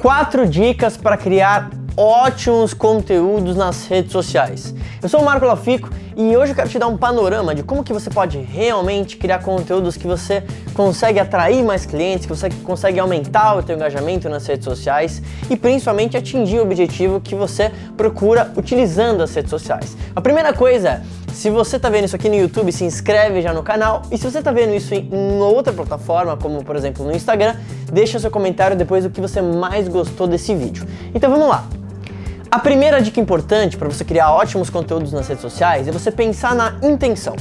quatro dicas para criar ótimos conteúdos nas redes sociais. Eu sou o Marco Lafico e hoje eu quero te dar um panorama de como que você pode realmente criar conteúdos que você consegue atrair mais clientes, que você consegue aumentar o seu engajamento nas redes sociais e principalmente atingir o objetivo que você procura utilizando as redes sociais. A primeira coisa é se você está vendo isso aqui no YouTube, se inscreve já no canal. E se você está vendo isso em outra plataforma, como por exemplo no Instagram, deixa seu comentário depois do que você mais gostou desse vídeo. Então vamos lá. A primeira dica importante para você criar ótimos conteúdos nas redes sociais é você pensar na intenção.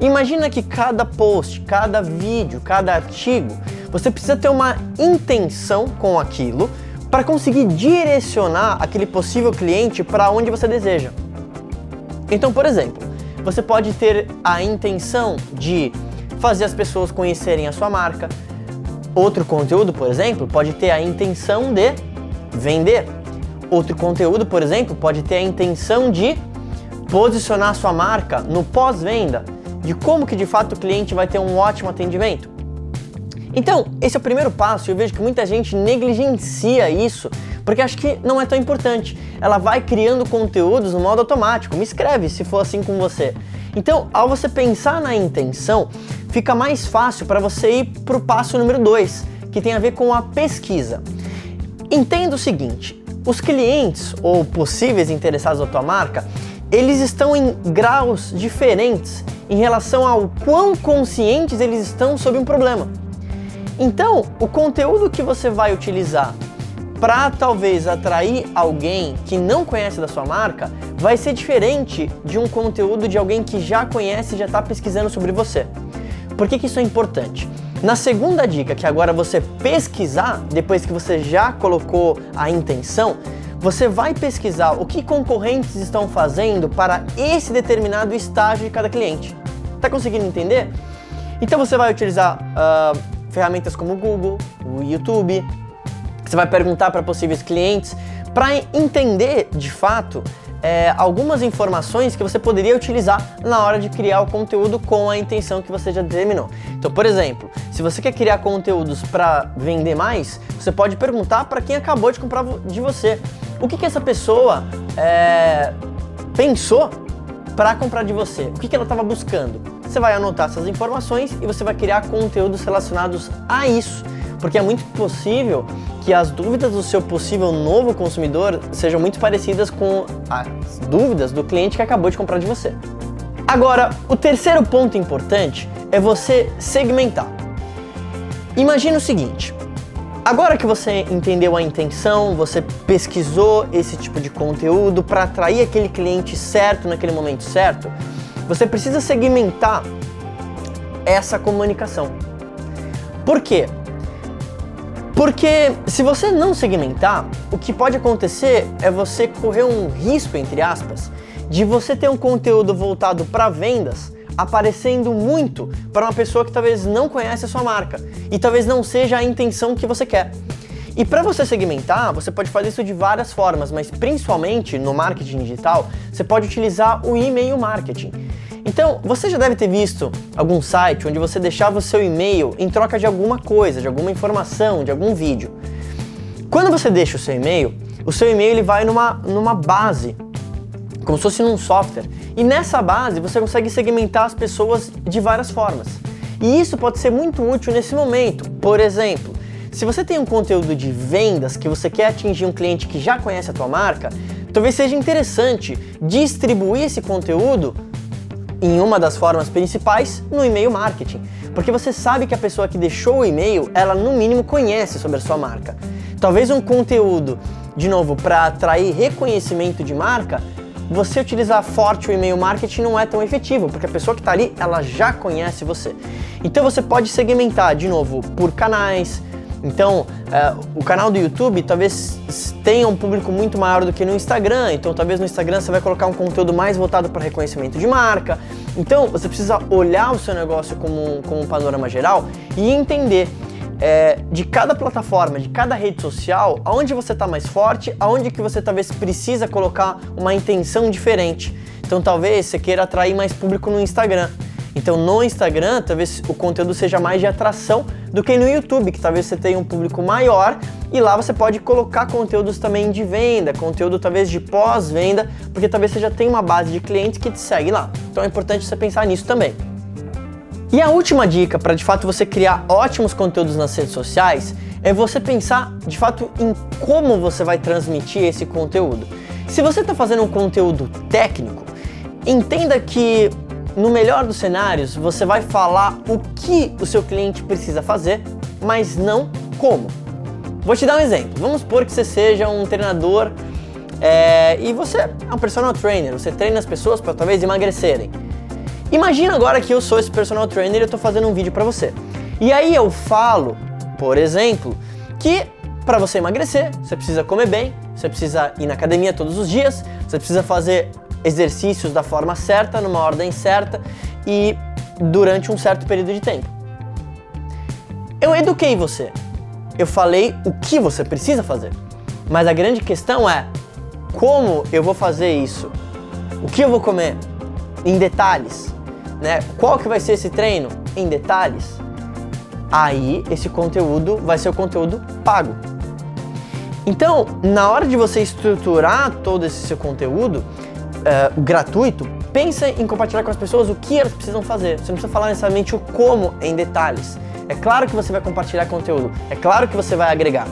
Imagina que cada post, cada vídeo, cada artigo, você precisa ter uma intenção com aquilo para conseguir direcionar aquele possível cliente para onde você deseja. Então, por exemplo, você pode ter a intenção de fazer as pessoas conhecerem a sua marca. Outro conteúdo, por exemplo, pode ter a intenção de vender. Outro conteúdo, por exemplo, pode ter a intenção de posicionar sua marca no pós-venda, de como que de fato o cliente vai ter um ótimo atendimento. Então, esse é o primeiro passo e eu vejo que muita gente negligencia isso porque acho que não é tão importante. Ela vai criando conteúdos no modo automático. Me escreve se for assim com você. Então, ao você pensar na intenção, fica mais fácil para você ir para o passo número 2, que tem a ver com a pesquisa. Entenda o seguinte: os clientes ou possíveis interessados na tua marca, eles estão em graus diferentes em relação ao quão conscientes eles estão sobre um problema. Então, o conteúdo que você vai utilizar para talvez atrair alguém que não conhece da sua marca, vai ser diferente de um conteúdo de alguém que já conhece e já está pesquisando sobre você. Por que, que isso é importante? Na segunda dica, que agora você pesquisar, depois que você já colocou a intenção, você vai pesquisar o que concorrentes estão fazendo para esse determinado estágio de cada cliente. Tá conseguindo entender? Então você vai utilizar uh, ferramentas como o Google, o YouTube, você vai perguntar para possíveis clientes para entender de fato é, algumas informações que você poderia utilizar na hora de criar o conteúdo com a intenção que você já determinou. Então, por exemplo, se você quer criar conteúdos para vender mais, você pode perguntar para quem acabou de comprar de você o que, que essa pessoa é, pensou para comprar de você, o que, que ela estava buscando. Você vai anotar essas informações e você vai criar conteúdos relacionados a isso porque é muito possível que as dúvidas do seu possível novo consumidor sejam muito parecidas com as dúvidas do cliente que acabou de comprar de você. Agora, o terceiro ponto importante é você segmentar. Imagina o seguinte: agora que você entendeu a intenção, você pesquisou esse tipo de conteúdo para atrair aquele cliente certo naquele momento certo, você precisa segmentar essa comunicação. Por quê? Porque se você não segmentar, o que pode acontecer é você correr um risco, entre aspas, de você ter um conteúdo voltado para vendas aparecendo muito para uma pessoa que talvez não conhece a sua marca e talvez não seja a intenção que você quer. E para você segmentar, você pode fazer isso de várias formas, mas principalmente no marketing digital, você pode utilizar o e-mail marketing. Então, você já deve ter visto algum site onde você deixava o seu e-mail em troca de alguma coisa, de alguma informação, de algum vídeo. Quando você deixa o seu e-mail, o seu e-mail ele vai numa, numa base, como se fosse num software. E nessa base você consegue segmentar as pessoas de várias formas. E isso pode ser muito útil nesse momento. Por exemplo, se você tem um conteúdo de vendas que você quer atingir um cliente que já conhece a tua marca, talvez seja interessante distribuir esse conteúdo em uma das formas principais, no e-mail marketing. Porque você sabe que a pessoa que deixou o e-mail, ela no mínimo conhece sobre a sua marca. Talvez um conteúdo, de novo, para atrair reconhecimento de marca, você utilizar forte o e-mail marketing não é tão efetivo, porque a pessoa que está ali, ela já conhece você. Então você pode segmentar, de novo, por canais, então, uh, o canal do YouTube talvez tenha um público muito maior do que no Instagram. Então, talvez no Instagram você vai colocar um conteúdo mais voltado para reconhecimento de marca. Então, você precisa olhar o seu negócio como, como um panorama geral e entender é, de cada plataforma, de cada rede social, aonde você está mais forte, aonde que você talvez precisa colocar uma intenção diferente. Então, talvez você queira atrair mais público no Instagram. Então, no Instagram, talvez o conteúdo seja mais de atração do que no YouTube, que talvez você tenha um público maior e lá você pode colocar conteúdos também de venda, conteúdo talvez de pós-venda, porque talvez você já tenha uma base de clientes que te segue lá. Então é importante você pensar nisso também. E a última dica para de fato você criar ótimos conteúdos nas redes sociais é você pensar de fato em como você vai transmitir esse conteúdo. Se você está fazendo um conteúdo técnico, entenda que no melhor dos cenários você vai falar o que o seu cliente precisa fazer, mas não como. Vou te dar um exemplo. Vamos supor que você seja um treinador é, e você é um personal trainer, você treina as pessoas para talvez emagrecerem. Imagina agora que eu sou esse personal trainer e eu estou fazendo um vídeo para você. E aí eu falo por exemplo, que para você emagrecer, você precisa comer bem, você precisa ir na academia todos os dias, você precisa fazer exercícios da forma certa, numa ordem certa e durante um certo período de tempo. Eu eduquei você. Eu falei o que você precisa fazer. Mas a grande questão é como eu vou fazer isso? O que eu vou comer? Em detalhes, né? Qual que vai ser esse treino? Em detalhes aí esse conteúdo vai ser o conteúdo pago. Então, na hora de você estruturar todo esse seu conteúdo uh, gratuito, pensa em compartilhar com as pessoas o que elas precisam fazer. Você não precisa falar necessariamente o como em detalhes. É claro que você vai compartilhar conteúdo, é claro que você vai agregar.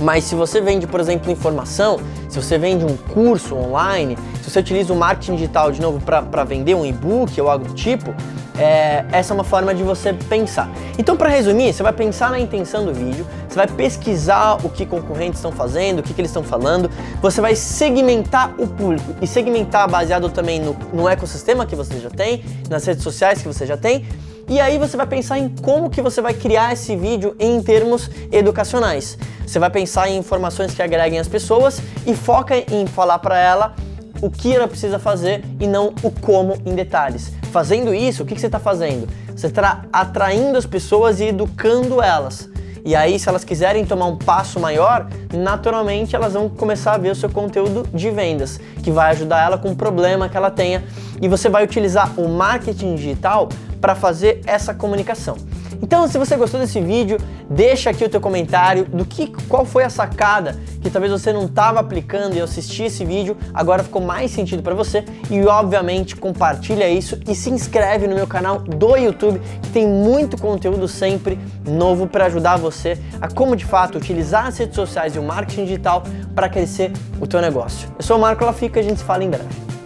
Mas se você vende, por exemplo, informação, se você vende um curso online, se você utiliza o marketing digital de novo para vender um e-book ou algo do tipo, é, essa é uma forma de você pensar. Então, para resumir, você vai pensar na intenção do vídeo, você vai pesquisar o que concorrentes estão fazendo, o que, que eles estão falando, você vai segmentar o público e segmentar baseado também no, no ecossistema que você já tem, nas redes sociais que você já tem. E aí você vai pensar em como que você vai criar esse vídeo em termos educacionais. Você vai pensar em informações que agreguem as pessoas e foca em falar para ela o que ela precisa fazer e não o como em detalhes. Fazendo isso, o que, que você está fazendo? Você está atraindo as pessoas e educando elas. E aí, se elas quiserem tomar um passo maior, naturalmente elas vão começar a ver o seu conteúdo de vendas, que vai ajudar ela com o problema que ela tenha. E você vai utilizar o marketing digital para fazer essa comunicação. Então, se você gostou desse vídeo, deixa aqui o teu comentário do que qual foi a sacada que talvez você não estava aplicando e assistir esse vídeo, agora ficou mais sentido para você e obviamente compartilha isso e se inscreve no meu canal do YouTube, que tem muito conteúdo sempre novo para ajudar você a como de fato utilizar as redes sociais e o marketing digital para crescer o teu negócio. Eu sou o Marco Lafica, a gente se fala em breve.